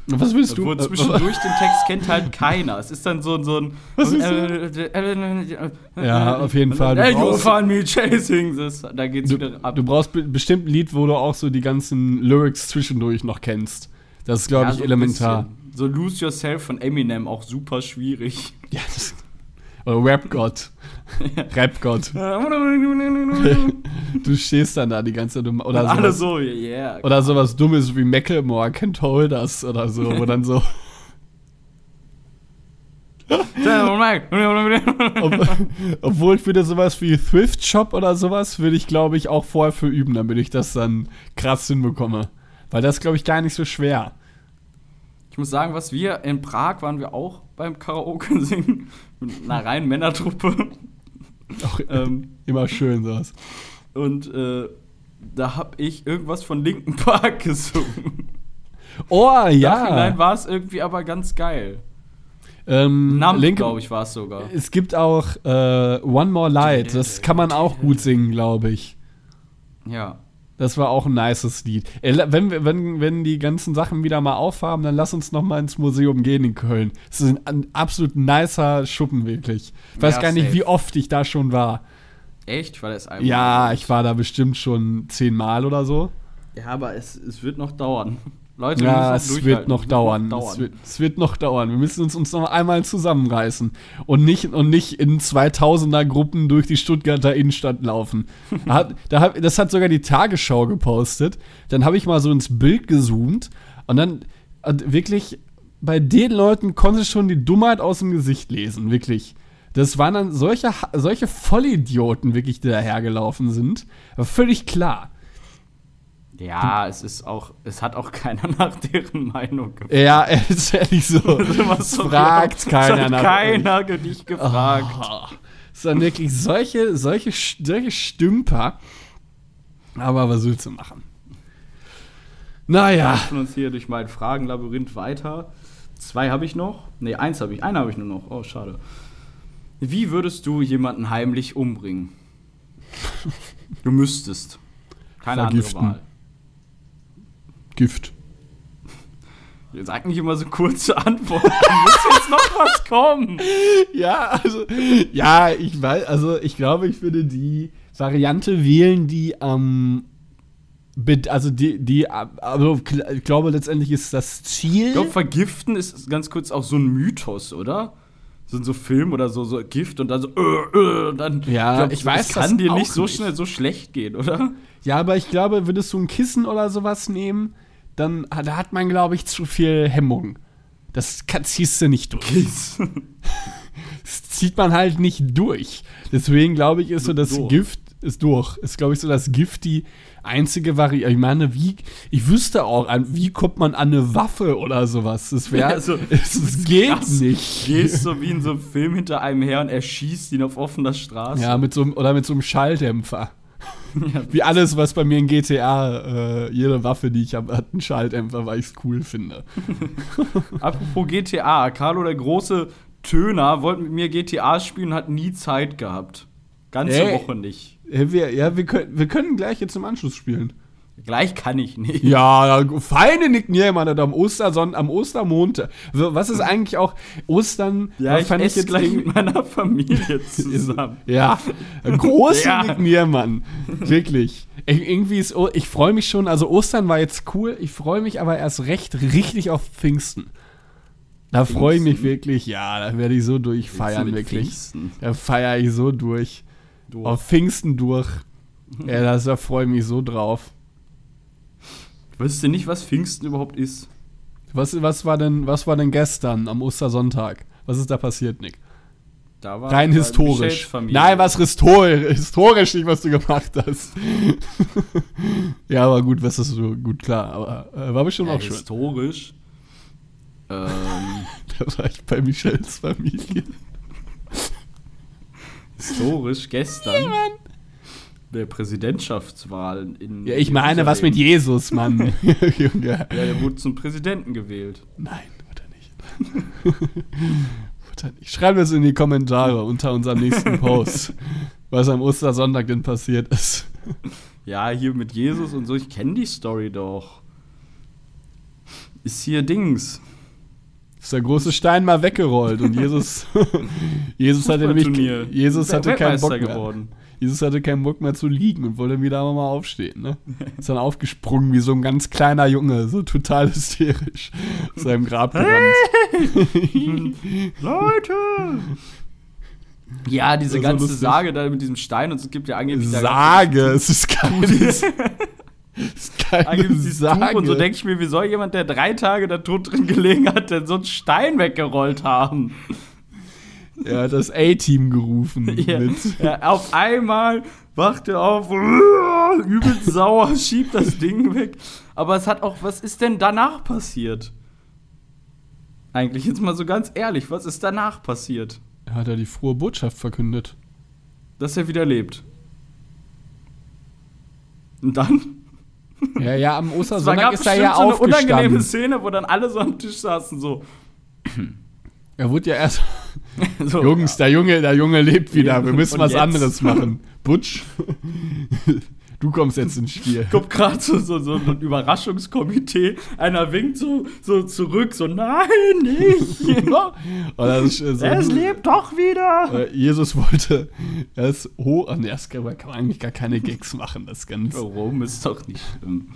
Was willst du? Äh, zwischendurch den Text kennt halt keiner. Es ist dann so, ein- so ein. Was ist Ja, auf jeden Fall. Hey, you find me chasing this. Da geht's Du, wieder ab. du brauchst be bestimmt ein Lied, wo du auch so die ganzen Lyrics zwischendurch noch kennst. Das ist, glaube Ja, ich, so elementar. bisschen. So Lose Yourself von Eminem auch super schwierig. Ja, das, oder Rap-Gott. Rap-Gott. Und Du stehst dann da die ganze Zeit. Oder, alle sowas, so, yeah. oder sowas Dummes wie Macklemore, Can't Hold Us oder so, wo dann so. Ob, obwohl ich würde sowas wie Thrift Shop oder sowas, würde ich, glaube ich, auch vorher für üben, damit ich das dann krass hinbekomme. Weil das, glaube ich, gar nicht so schwer. Muss sagen, was wir in Prag waren wir auch beim Karaoke singen mit einer reinen Männertruppe. Auch ähm, immer schön sowas. und äh, da hab ich irgendwas von Linken Park gesungen. Oh, ja. war es irgendwie aber ganz geil. Ähm, Linke- glaube ich, war es sogar. Es gibt auch äh, One More Light. Das kann man auch gut singen, glaube ich. Ja. Das war auch ein nices Lied. La- wenn, wenn, wenn die ganzen Sachen wieder mal aufhaben, dann lass uns noch mal ins Museum gehen in Köln. Es ist ein, absolut nicer Schuppen, wirklich. Ich weiß Ja, gar nicht, safe. wie oft ich da schon war. Echt? War das einmal? Ja, ich war da bestimmt schon zehnmal oder so. Ja, aber es, es wird noch dauern. Leute, Ja, es wird durchhalten. noch dauern. Es, wird, es wird noch dauern. Wir müssen uns, uns noch einmal zusammenreißen und nicht, und nicht in 2000er Gruppen durch die Stuttgarter Innenstadt laufen. Hat, da hab, das hat sogar die Tagesschau gepostet. Dann habe ich mal so ins Bild gezoomt und dann wirklich bei den Leuten konnte ich schon die Dummheit aus dem Gesicht lesen, wirklich. Das waren dann solche, solche Vollidioten, wirklich, die dahergelaufen sind. Aber völlig klar. Ja, es ist auch, es hat auch keiner nach deren Meinung gefragt. Ja, ist ehrlich so. Was so fragt genau. keiner Es hat nach keiner dich gefragt. Oh, es waren wirklich solche, solche, solche Stümper. Aber was willst du machen? Naja, von uns hier durch mein Fragenlabyrinth weiter. Zwei habe ich noch. Ne, eins habe ich. Einen habe ich nur noch. Oh, schade. Wie würdest du jemanden heimlich umbringen? Du müsstest. Keine Vergiften. andere Wahl. Gift. Sag nicht immer so kurze Antworten. muss jetzt noch was kommen. Ja, also, ja, ich weiß, also ich glaube, ich würde die Variante wählen, die am. bet- also die, die, also ich glaube, letztendlich ist das Ziel. Ich glaube, vergiften ist ganz kurz auch so ein Mythos, oder? So in so Film oder so, so Gift und dann so, äh, äh, dann. Ja, glaub, ich weiß das kann dir nicht so nicht. schnell so schlecht gehen, oder? Ja, aber ich glaube, würdest du ein Kissen oder sowas nehmen, dann da hat man, glaube ich, zu viel Hemmung. Das kann, ziehst du nicht durch. Das zieht man halt nicht durch. Deswegen glaube ich, ist so das Durch. Gift ist durch. Ist glaube ich so das Gift die einzige Variante. Ich meine, wie ich wüsste auch, an, wie kommt man an eine Waffe oder sowas? Das wäre, Ja, so- es, es geht krass. nicht. Gehst so wie in so einem Film hinter einem her und er schießt ihn auf offener Straße. Ja, mit so einem, oder mit so einem Schalldämpfer. Wie alles, was bei mir in GTA, äh, jede Waffe, die ich habe, hat einen Schalldämpfer, weil ich es cool finde. Apropos GTA, Carlo der große Töner wollte mit mir GTA spielen und hat nie Zeit gehabt. Ganze Ey. Woche nicht. Ja, wir, ja, wir, können, wir können gleich jetzt im Anschluss spielen. Gleich kann ich nicht. Ja, feine Nick Niermann am Osterson am Ostermontag. So, Was ist eigentlich auch Ostern? Ja, ich fand esse gleich irgendwie- mit meiner Familie zusammen. Ja, große Ja. Nick Niermann. Wirklich. Ich, irgendwie ist, ich freue mich schon, also Ostern war jetzt cool, ich freue mich aber erst recht richtig auf Pfingsten. Da freue ich mich wirklich, ja, da werde ich so durchfeiern, wirklich. Pfingsten. Da feiere ich so durch. Du. Auf Pfingsten durch. Ja, das, da freue ich mich so drauf. Weißt du nicht, was Pfingsten überhaupt ist? Was, was, war denn, was war denn gestern am Ostersonntag? Was ist da passiert, Nick? Da war Rein historisch. Nein, was historisch, historisch nicht, was du gemacht hast. ja, aber gut, was ist so gut klar. Aber äh, war bestimmt ja, auch schön. historisch. Ähm, Da war ich bei Michels Familie. historisch gestern. Der Präsidentschaftswahl in. Ja, ich meine, was mit Jesus, Mann. Ja, der wurde zum Präsidenten gewählt. Nein, wird er nicht. wird er nicht. Schreibt es in die Kommentare unter unserem nächsten Post, was am Ostersonntag denn passiert ist. Ja, hier mit Jesus und so, ich kenne die Story doch. Ist hier Dings. Ist der große Stein mal weggerollt und Jesus, Jesus hatte nämlich. Jesus hatte keinen Bock mehr. geworden. Jesus hatte keinen Bock mehr zu liegen und wollte wieder mal aufstehen. Ne? Ist dann aufgesprungen wie so ein ganz kleiner Junge, so total hysterisch aus seinem Grab gerannt. Leute! Ja, diese ganze. Sage da mit diesem Stein und es gibt ja angeblich da Sage, es ist keine, es ist keine angeblich Sage. und so denke ich mir, wie soll jemand, der drei Tage da tot drin gelegen hat, denn so einen Stein weggerollt haben? Er hat das A-Team gerufen. Ja, Mit, ja, auf einmal wacht er auf, übelst sauer, schiebt das Ding weg. Aber es hat auch, was ist denn danach passiert? Eigentlich jetzt mal so ganz ehrlich, was ist danach passiert? hat er die frohe Botschaft verkündet. Dass er wieder lebt. Und dann? Ja, ja, am Ostersonntag ist er ja so eine unangenehme. Szene, wo dann alle so am Tisch saßen, so. Er wurde ja erst. so Jungs, der Junge, der Junge lebt wieder. Wir müssen Und was jetzt? anderes machen. Butch, du kommst jetzt ins Spiel. kommt gerade so, so, so ein Überraschungskomitee. Einer winkt so, so zurück, so, nein, nicht. Das ist, äh, so, es lebt doch wieder. äh, Jesus wollte erst hoch. Ach, nee, erst kann man eigentlich gar keine Gags machen. Das ganz. Warum ist doch nicht schlimm.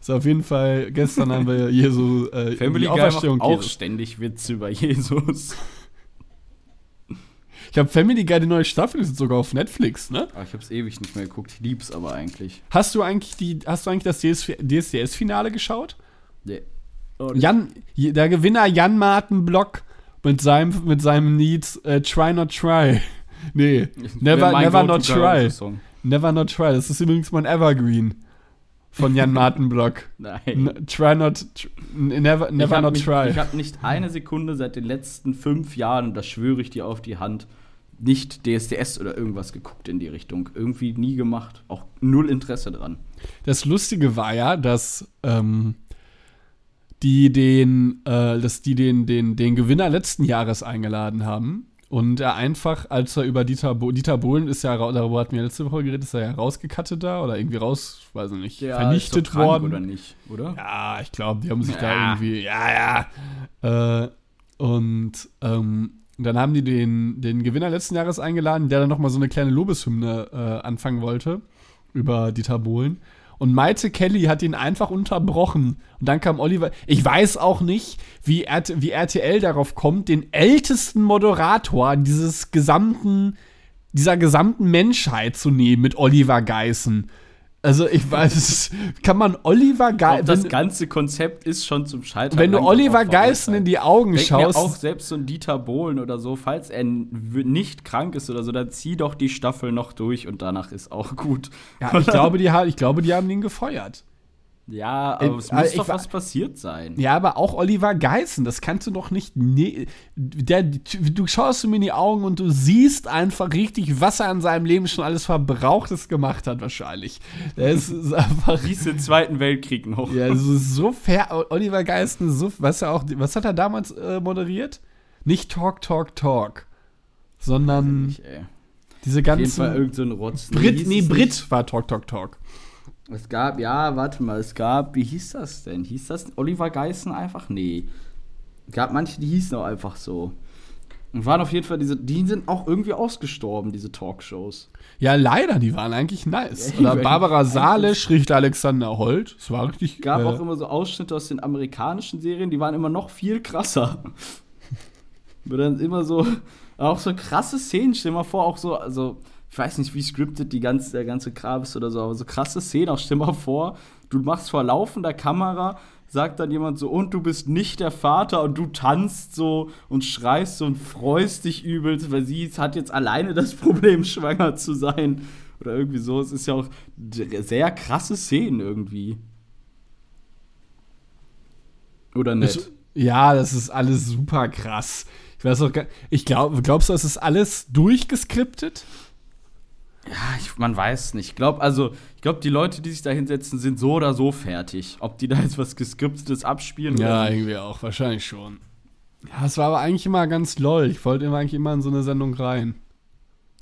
Ist auf jeden Fall. Gestern haben wir Jesu äh, Family die Guy macht Auferstehung auch Jesus. ständig Witze über Jesus. Ich habe Family Guy die neue Staffel ist sogar auf Netflix, ne? Ah, ich hab's ewig nicht mehr geguckt. Ich lieb's aber eigentlich. Hast du eigentlich die, hast du eigentlich das DSDS-Finale geschaut? Nee. Jan, der Gewinner Jan Martin Block mit seinem, mit seinem Lied äh, Try Not Try. Nee, Never, never Not Try. Never Not Try. Das ist übrigens mein Evergreen von Jan Martin Block. Nein. N try not, tr never, never not mich, try. Ich habe nicht eine Sekunde seit den letzten fünf Jahren, und das schwöre ich dir auf die Hand, nicht DSDS oder irgendwas geguckt in die Richtung. Irgendwie nie gemacht. Auch null Interesse dran. Das Lustige war ja, dass ähm, die den, äh, dass die den, den, den Gewinner letzten Jahres eingeladen haben. Und er einfach, als er über Dieter, Bo Dieter Bohlen ist ja, darüber hatten wir letzte Woche geredet, ist er ja rausgekattet da oder irgendwie raus, weiß ich nicht, vernichtet ist doch worden. Oder nicht, oder? Ja, ich glaube, die haben sich da Ja. irgendwie, ja, ja. Äh, und ähm, dann haben die den, den Gewinner letzten Jahres eingeladen, der dann nochmal so eine kleine Lobeshymne äh, anfangen wollte über Dieter Bohlen. Und Maite Kelly hat ihn einfach unterbrochen. Und dann kam Oliver. Ich weiß auch nicht, wie, RT, wie RTL darauf kommt, den ältesten Moderator dieses gesamten, dieser gesamten Menschheit zu nehmen mit Oliver Geißen. Also ich weiß, kann man Oliver glaub, das ganze Konzept ist schon zum Scheitern. Wenn du Oliver Geißen in die Augen Denk mir schaust, auch selbst so ein Dieter Bohlen oder so, falls er nicht krank ist oder so, dann zieh doch die Staffel noch durch und danach ist auch gut. ja, ich, glaube, die, ich glaube, die haben ihn gefeuert. Ja, aber es äh, muss ich doch wa- was passiert sein. Ja, aber auch Oliver Geißen, das kannst du doch nicht. Ne der, du schaust ihm in die Augen und du siehst einfach richtig, was er in seinem Leben schon alles Verbrauchtes gemacht hat, wahrscheinlich. Der ist, einfach. Ist den Zweiten Weltkrieg noch? Ja, es ist so fair. Oliver Geißen, ist so, was er auch, was hat er damals äh, moderiert? Nicht Talk, Talk, Talk, sondern Nicht, ey. diese Auf jeden Fall ganzen. irgend so ein Rotz. Brit, hieß nee, es Brit war Talk, Talk, Talk. Es gab, ja, warte mal, es gab, wie hieß das denn? Hieß das Oliver Geißen einfach? Nee. Es gab manche, die hießen auch einfach so. Und waren auf jeden Fall diese, die sind auch irgendwie ausgestorben, diese Talkshows. Ja, leider, die waren eigentlich nice. Ja, Oder Barbara Salisch, Richter Alexander Holt. Das war richtig. gab äh, auch immer so Ausschnitte aus den amerikanischen Serien, die waren immer noch viel krasser. Wo dann immer so, auch so krasse Szenen, stell dir mal vor, auch so, also, ich weiß nicht, wie scripted die ganze, der ganze Kram ist oder so, aber so krasse Szenen, auch stell mal vor, du machst vor laufender Kamera, sagt dann jemand so, und du bist nicht der Vater und du tanzt so und schreist so und freust dich übelst, weil sie hat jetzt alleine das Problem, schwanger zu sein. Oder irgendwie so. Es ist ja auch sehr krasse Szenen irgendwie. Oder nicht? Das, ja, das ist alles super krass. Ich weiß auch gar ich glaube, glaubst du, es ist alles durchgeskriptet? Ja, ich, man weiß nicht. Ich glaube, also, ich glaube, die Leute, die sich da hinsetzen, sind so oder so fertig. Ob die da jetzt was Geskriptetes abspielen Ja, oder irgendwie auch, wahrscheinlich schon. Ja, es war aber eigentlich immer ganz lol. Ich wollte immer eigentlich immer in so eine Sendung rein.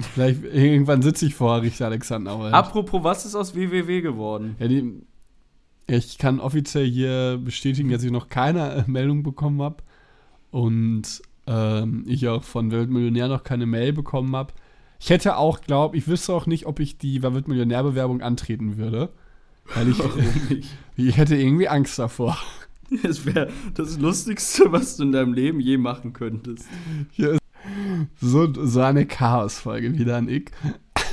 Vielleicht irgendwann sitze ich vor Richter Alexander Holt. Apropos, was ist aus WWW geworden? Ja, die, ich kann offiziell hier bestätigen, dass ich noch keine Meldung bekommen habe und ähm, ich auch von Weltmillionär noch keine Mail bekommen habe. Ich hätte auch, glaube ich, wüsste auch nicht, ob ich die Wer wird Millionär-Bewerbung antreten würde. Weil ich, nicht? ich hätte irgendwie Angst davor. Das wäre das Lustigste, was du in deinem Leben je machen könntest. Ist so, so eine Chaos-Folge wieder an Ick.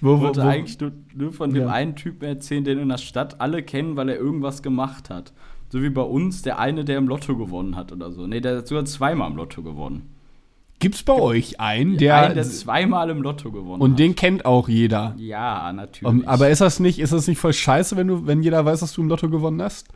wo, Ich wo, wollte wo, eigentlich nur, nur von dem Ja. einen Typen erzählen, den in der Stadt alle kennen, weil er irgendwas gemacht hat. So wie bei uns der eine, der im Lotto gewonnen hat oder so. Nee, der hat sogar zweimal im Lotto gewonnen. Gibt's bei euch einen, der, Einen, der zweimal im Lotto gewonnen und hat. den kennt auch jeder. Ja, natürlich. Um, aber ist das nicht, ist das nicht voll scheiße, wenn du, wenn jeder weiß, dass du im Lotto gewonnen hast?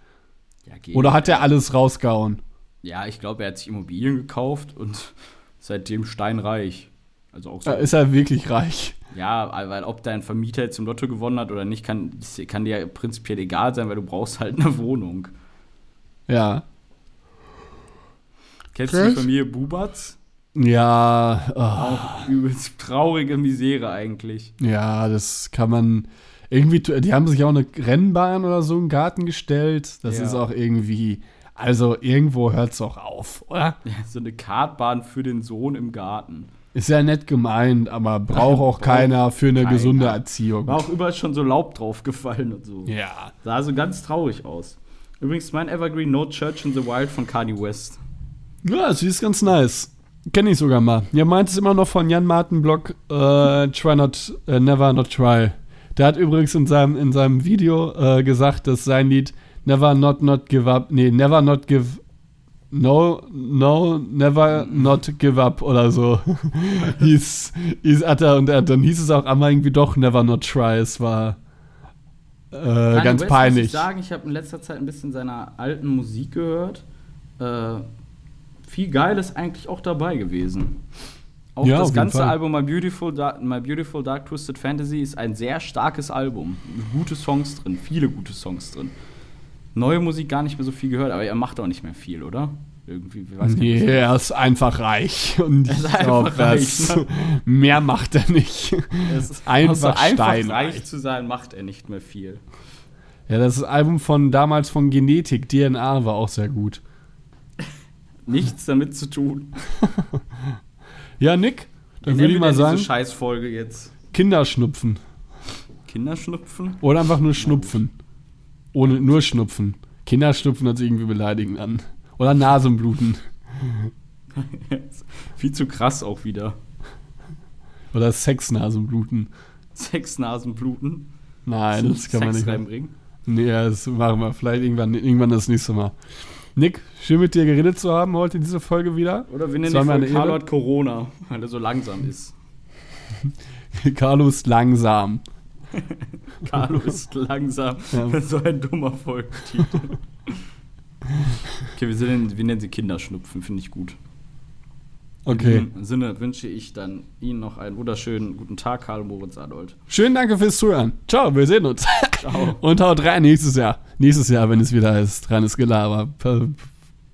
ja, geht. Oder hat der alles rausgehauen? Ja, ich glaube, er hat sich Immobilien gekauft und seitdem steinreich. Also auch so. Da ist er wirklich reich. ja, weil ob dein Vermieter jetzt im Lotto gewonnen hat oder nicht, kann, kann dir ja prinzipiell egal sein, weil du brauchst halt eine Wohnung. Ja. Kennst du die. Familie Bubatz? Ja, oh, Auch übelst traurige Misere eigentlich. ja, das kann man irgendwie, die haben sich auch eine Rennbahn oder so im Garten gestellt. Das Ja. ist auch irgendwie, also irgendwo hört's auch auf, oder? Ja, so eine Kartbahn für den Sohn im Garten. Ist ja nett gemeint, aber braucht auch Braucht keiner für eine keiner. gesunde Erziehung. War auch überall schon so Laub drauf gefallen und so. Ja. Sah so ganz traurig aus. Übrigens mein Evergreen No Church in the Wild von Kanye West. Ja, das ist ganz nice. Kenne ich sogar mal. Ja, meint es immer noch von Jan Martin Block, äh, Try Not, äh, Never Not Try. Der hat übrigens in seinem, in seinem Video äh, gesagt, dass sein Lied Never Not Not Give Up, nee, Never Not Give, No, No, Never Not Give Up oder so. hieß, hieß, hat er, und er, dann hieß es auch einmal irgendwie doch Never Not Try. Es war äh, ganz West, Muss ich peinlich. sagen, ich habe in letzter Zeit ein bisschen seiner alten Musik gehört. Äh, viel Geiles eigentlich auch dabei gewesen. Auch Ja, das ganze Fall. Album My Beautiful, Dark, My Beautiful Dark Twisted Fantasy ist ein sehr starkes Album. Gute Songs drin, viele gute Songs drin. Neue Musik gar nicht mehr so viel gehört, aber er macht auch nicht mehr viel, oder? Irgendwie, weiß Nee, nicht. er ist einfach reich. Und Er ist ich glaube, einfach reich, das ne? mehr macht er nicht. Es ist einfach außer einfach reich zu sein, macht er nicht mehr viel. Ja, das Album von damals von Genetik, DNA, war auch sehr gut. Nichts damit zu tun. Ja, Nick, dann würde ich mal sagen, Diese Scheißfolge jetzt. Kinderschnupfen. Kinderschnupfen? Oder einfach nur Schnupfen. Ohne, nur Schnupfen. Kinderschnupfen hört sich irgendwie beleidigend an. Oder Nasenbluten. Viel zu krass auch wieder. Oder Sexnasenbluten. Sexnasenbluten. Nein, das kann man Sex nicht. reinbringen. Nee, das machen wir vielleicht irgendwann, irgendwann das nächste Mal. Nick, schön mit dir geredet zu haben heute in dieser Folge wieder. Oder wir nennen Ehre. Carlo hat Corona, weil er so langsam ist. Carlos langsam. Carlo ist langsam. Ja. so ein dummer Folgentitel. okay, wir, nennen, wir nennen sie Kinderschnupfen, finde ich gut. Okay. In diesem Sinne wünsche ich dann Ihnen noch einen wunderschönen guten Tag, Karl Moritz Arnold. Schönen Dank fürs Zuhören. Ciao, wir sehen uns. Ciao. Und haut rein nächstes Jahr. Nächstes Jahr, wenn es wieder heißt, reines Gelaber.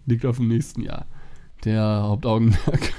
Liegt auf dem nächsten Jahr. Der Hauptaugenmerk.